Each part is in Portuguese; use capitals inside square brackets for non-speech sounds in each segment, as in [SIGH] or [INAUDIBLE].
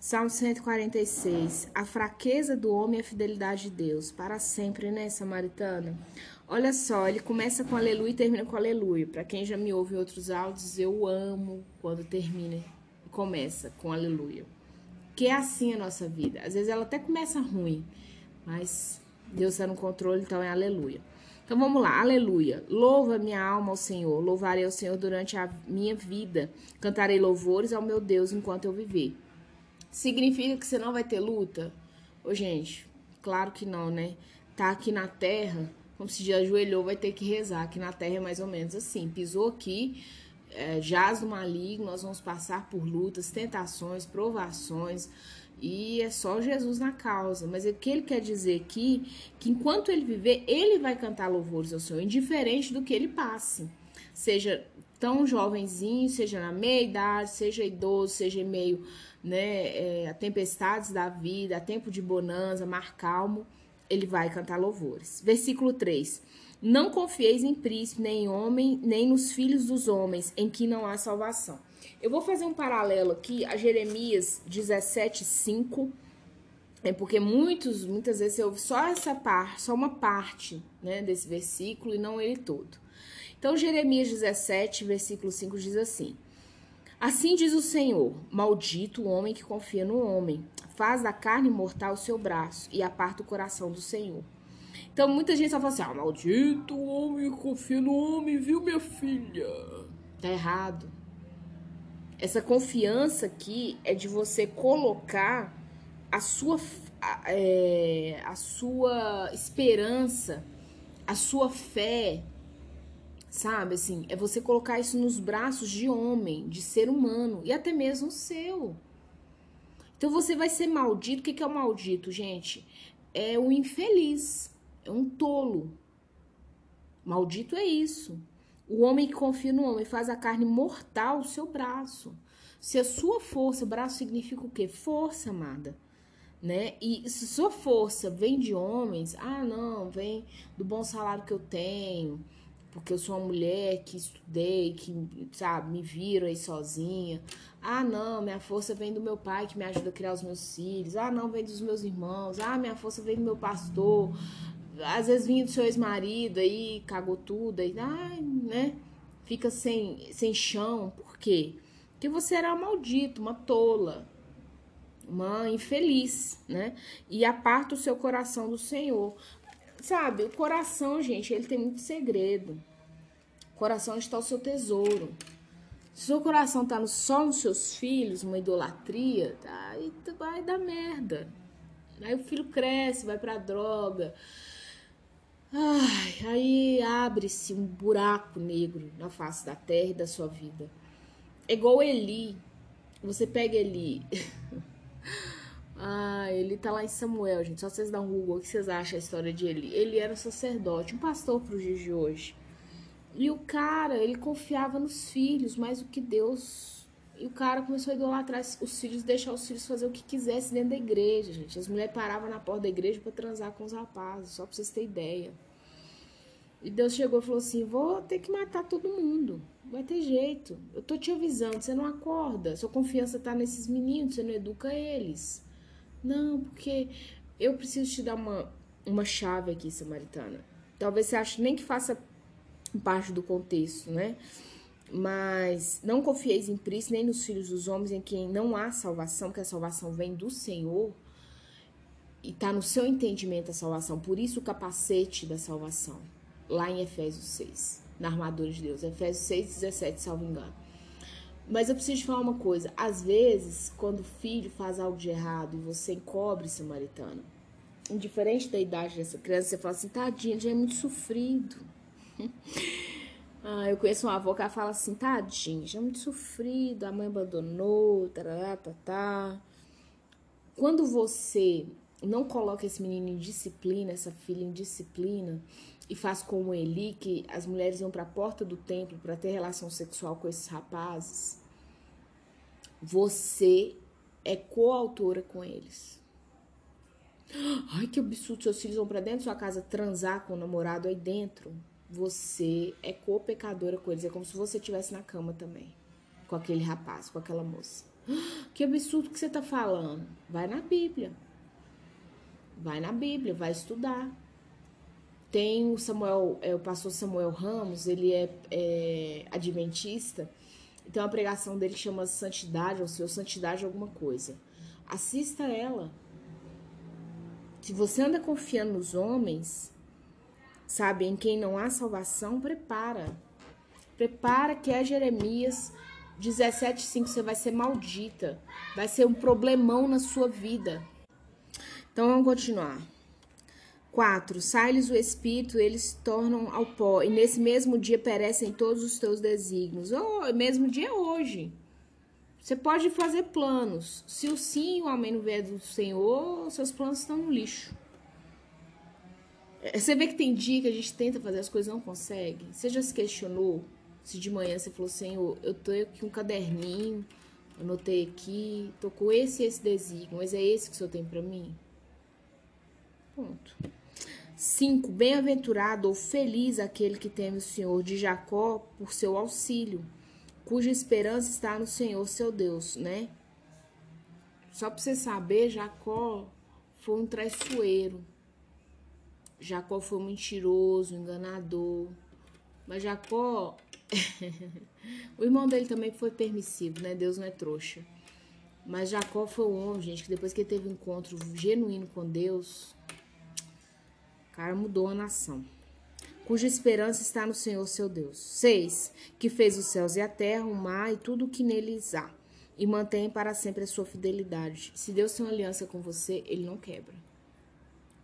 Salmo 146. A fraqueza do homem é a fidelidade de Deus. Para sempre, né, Samaritana? Olha só, ele começa com aleluia e termina com aleluia. Para quem já me ouve em outros áudios, eu amo quando termina e começa com aleluia. Que é assim a nossa vida. Às vezes ela até começa ruim, mas Deus está no controle, então é aleluia. Então vamos lá, aleluia. Louva minha alma ao Senhor, louvarei ao Senhor durante a minha vida, cantarei louvores ao meu Deus enquanto eu viver. Significa que você não vai ter luta? Ô, gente, claro que não, né? Tá aqui na terra, como se já ajoelhou, vai ter que rezar. Aqui na terra é mais ou menos assim. Pisou aqui, é, jaz do maligno, nós vamos passar por lutas, tentações, provações. E é só Jesus na causa. Mas o que ele quer dizer aqui, que enquanto ele viver, ele vai cantar louvores ao Senhor, indiferente do que ele passe. Seja tão jovenzinho, seja na meia idade, seja idoso, seja meio né, é, a tempestades da vida, a tempo de bonança, mar calmo, ele vai cantar louvores. Versículo 3. Não confieis em príncipe, nem em homem, nem nos filhos dos homens, em que não há salvação. Eu vou fazer um paralelo aqui a Jeremias 17, 5, é porque muitos, muitas vezes você ouve só essa parte, só uma parte né, desse versículo e não ele todo. Então, Jeremias 17, versículo 5 diz assim: Assim diz o Senhor: Maldito o homem que confia no homem, faz da carne mortal o seu braço e aparta o coração do Senhor. Então, muita gente só fala assim: ah, maldito o homem que confia no homem, viu, minha filha? Tá errado. Essa confiança aqui é de você colocar a sua, a, é, a sua esperança, a sua fé Sabe, assim, é você colocar isso nos braços de homem, de ser humano e até mesmo seu. Então você vai ser maldito. O que é o maldito, gente? É o infeliz, é um tolo. Maldito é isso. O homem que confia no homem faz a carne mortal o seu braço. Se a sua força, braço significa o quê? Força, amada. Né? E se sua força vem de homens, ah, não, vem do bom salário que eu tenho, porque eu sou uma mulher que estudei, que, sabe, me viro aí sozinha. Ah, não, minha força vem do meu pai que me ajuda a criar os meus filhos. Ah, não, vem dos meus irmãos. Ah, minha força vem do meu pastor. Às vezes vinha do seu ex-marido aí, cagou tudo, aí, ai, né? Fica sem, sem chão. Por quê? Porque você era uma maldita, uma tola, uma infeliz, né? E aparta o seu coração do Senhor. Sabe, o coração, gente, ele tem muito segredo. O coração está o seu tesouro. Se o seu coração tá só nos seus filhos, uma idolatria, tá, aí vai dar merda. Aí o filho cresce, vai pra droga. Ai, aí abre-se um buraco negro na face da terra e da sua vida. É igual Eli. Você pega Eli. [LAUGHS] Ah, ele tá lá em Samuel, gente. Só vocês dão um Google, o que vocês acham a história de Eli? Ele era sacerdote, um pastor pro dias de hoje. E o cara, ele confiava nos filhos mais do que Deus. E o cara começou a idolatrar os filhos, deixar os filhos fazer o que quisesse dentro da igreja, gente. As mulheres paravam na porta da igreja para transar com os rapazes, só pra vocês terem ideia. E Deus chegou e falou assim: Vou ter que matar todo mundo. Vai ter jeito. Eu tô te avisando, você não acorda. Sua confiança tá nesses meninos, você não educa eles. Não, porque eu preciso te dar uma, uma chave aqui, Samaritana. Talvez você ache nem que faça parte do contexto, né? Mas não confieis em príncipe nem nos filhos dos homens em quem não há salvação, que a salvação vem do Senhor e está no seu entendimento a salvação. Por isso o capacete da salvação, lá em Efésios 6, na armadura de Deus. Efésios 6, 17, salvo engano. Mas eu preciso te falar uma coisa. Às vezes, quando o filho faz algo de errado e você encobre samaritano, indiferente da idade dessa criança, você fala assim, tadinha, já é muito sofrido. [LAUGHS] ah, eu conheço uma avó que ela fala assim, tadinha, já é muito sofrido, a mãe abandonou, tarará, tá. Quando você não coloca esse menino em disciplina, essa filha em disciplina, e faz como Eli, que as mulheres iam para a porta do templo para ter relação sexual com esses rapazes, você é coautora com eles. Ai, que absurdo, seus filhos vão para dentro da sua casa transar com o namorado aí dentro. Você é co-pecadora com eles. É como se você estivesse na cama também, com aquele rapaz, com aquela moça. [GASPS] Que absurdo que você está falando. Vai na Bíblia. Vai na Bíblia, vai estudar. Tem o Samuel, é, o pastor Samuel Ramos, ele é, é adventista. Tem uma pregação dele chama Santidade, ou Senhor, Santidade alguma coisa. Assista ela. Se você anda confiando nos homens, sabe, em quem não há salvação, prepara. Prepara que é Jeremias 17,5 você vai ser maldita. Vai ser um problemão na sua vida. Então vamos continuar. 4. Sai-lhes o espírito, eles tornam ao pó, e nesse mesmo dia perecem todos os teus desígnios. Oh, mesmo dia é hoje. Você pode fazer planos. Se o sim e o amém não vier do Senhor, seus planos estão no lixo. É, você vê que tem dia que a gente tenta fazer as coisas e não consegue. Você já se questionou se de manhã você falou, Senhor, eu tô aqui um caderninho, anotei aqui, tô com esse e esse desígnio, mas é esse que o Senhor tem para mim? Ponto. 5. Bem-aventurado ou feliz aquele que teme o Senhor de Jacó por seu auxílio, cuja esperança está no Senhor seu Deus, né? Só para você saber, Jacó foi um traiçoeiro. Jacó foi um mentiroso, enganador. Mas Jacó [LAUGHS] o irmão dele também foi permissivo, né? Deus não é trouxa. Mas Jacó foi um homem, gente, que depois que ele teve um encontro genuíno com Deus, mudou a nação. Cuja esperança está no Senhor seu Deus. 6. Que fez os céus e a terra, o mar e tudo o que neles há. E mantém para sempre a sua fidelidade. Se Deus tem uma aliança com você, ele não quebra.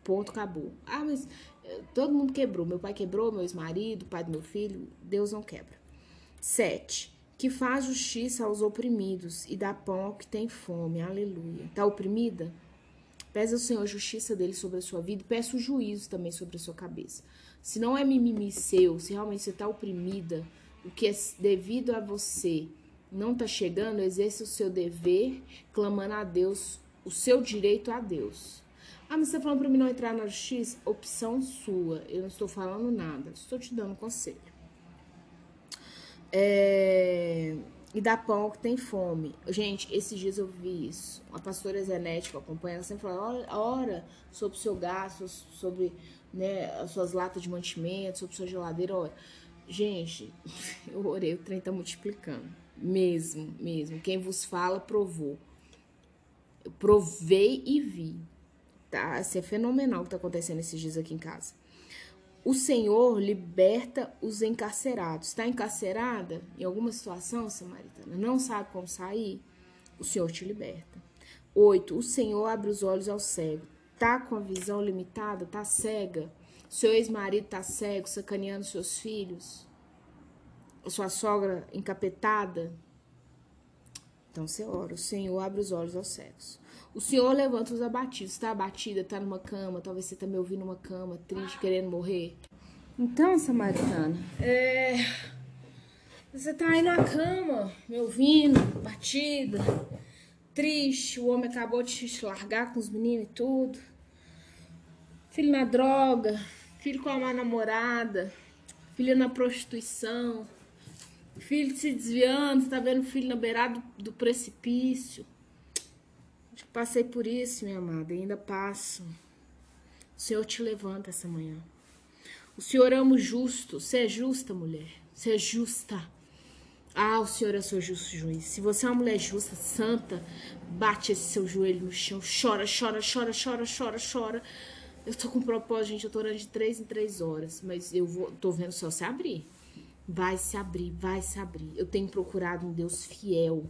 Ponto, acabou. Ah, mas Todo mundo quebrou. Meu pai quebrou, meu ex-marido, pai do meu filho. Deus não quebra. 7. Que faz justiça aos oprimidos e dá pão ao que tem fome. Aleluia. Tá oprimida? Pesa o Senhor a justiça dele sobre a sua vida e peça o juízo também sobre a sua cabeça. Se não é mimimi seu, se realmente você está oprimida, o que é devido a você não está chegando, exerça o seu dever, clamando a Deus, o seu direito a Deus. Ah, mas você tá falando para mim não entrar na justiça? Opção sua. Eu não estou falando nada. Estou te dando conselho. É... E dá pão ao que tem fome. Gente, esses dias eu vi isso. A pastora que acompanha, ela sempre fala, ora sobre o seu gasto, sobre né, as suas latas de mantimento, sobre sua geladeira, ora. Gente, [LAUGHS] eu orei, o trem tá multiplicando. Mesmo, mesmo. Quem vos fala, provou. Eu provei e vi. Tá? Isso é fenomenal o que está acontecendo esses dias aqui em casa. O Senhor liberta os encarcerados. Está encarcerada em alguma situação, samaritana? Não sabe como sair? O Senhor te liberta. 8. O Senhor abre os olhos ao cego. Tá com a visão limitada? Tá cega? Seu ex-marido tá cego, sacaneando seus filhos? Sua sogra encapetada? Então você ora. O Senhor abre os olhos aos cegos. O Senhor levanta os abatidos. Está abatida, está numa cama. Talvez você está me ouvindo numa cama, triste, querendo morrer. Então, Samaritana, é... você está aí na cama, me ouvindo, batida, triste. O homem acabou de te largar com os meninos e tudo. Filho na droga, filho com a má namorada, filho na prostituição, filho se desviando, tá vendo filho na beirada do precipício. Passei por isso, minha amada, e ainda passo. O Senhor te levanta essa manhã. O Senhor ama o justo. Você é justa, mulher. Você é justa. Ah, o Senhor é seu justo juiz. Se você é uma mulher justa, santa, bate esse seu joelho no chão. Chora, chora, chora, chora, chora, chora. Eu tô com propósito, gente. Eu tô orando de três em três horas. Mas eu vou, tô vendo só se abrir. Vai se abrir, vai se abrir. Eu tenho procurado um Deus fiel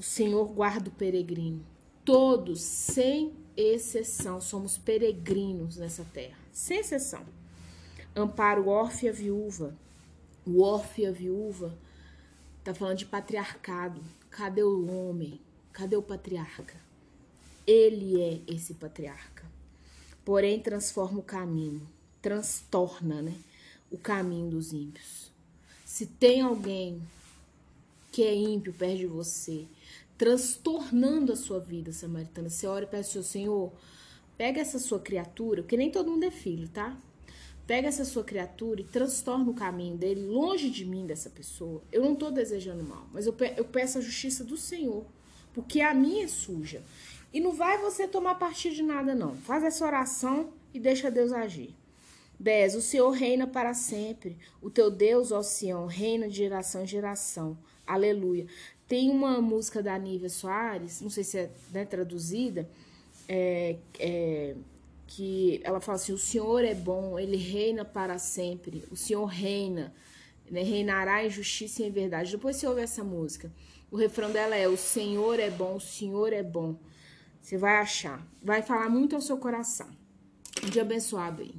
o Senhor guarda o peregrino. Todos, sem exceção, somos peregrinos nessa terra. Sem exceção. Amparo órfão e a viúva. O órfão e a viúva tá falando de patriarcado. Cadê o homem? Cadê o patriarca? Ele é esse patriarca. Porém, transforma o caminho, transtorna, né? O caminho dos ímpios. Se tem alguém que é ímpio perto de você, transtornando a sua vida, samaritana. Você ora e peça ao Senhor, pega essa sua criatura, porque nem todo mundo é filho, tá? pega essa sua criatura e transtorna o caminho dele longe de mim, dessa pessoa. Eu não estou desejando mal, mas eu peço a justiça do Senhor, porque a minha é suja. E não vai você tomar partido de nada, não. Faz essa oração e deixa Deus agir. 10. O Senhor reina para sempre. O teu Deus, ó Sião, reina de geração em geração. Aleluia. Tem uma música da Nívia Soares, não sei se é né, traduzida, é, é, que ela fala assim: O Senhor é bom, ele reina para sempre. O Senhor reina, né, reinará em justiça e em verdade. Depois você ouve essa música. O refrão dela é: O Senhor é bom, o Senhor é bom. Você vai achar. Vai falar muito ao seu coração. Um dia abençoado aí.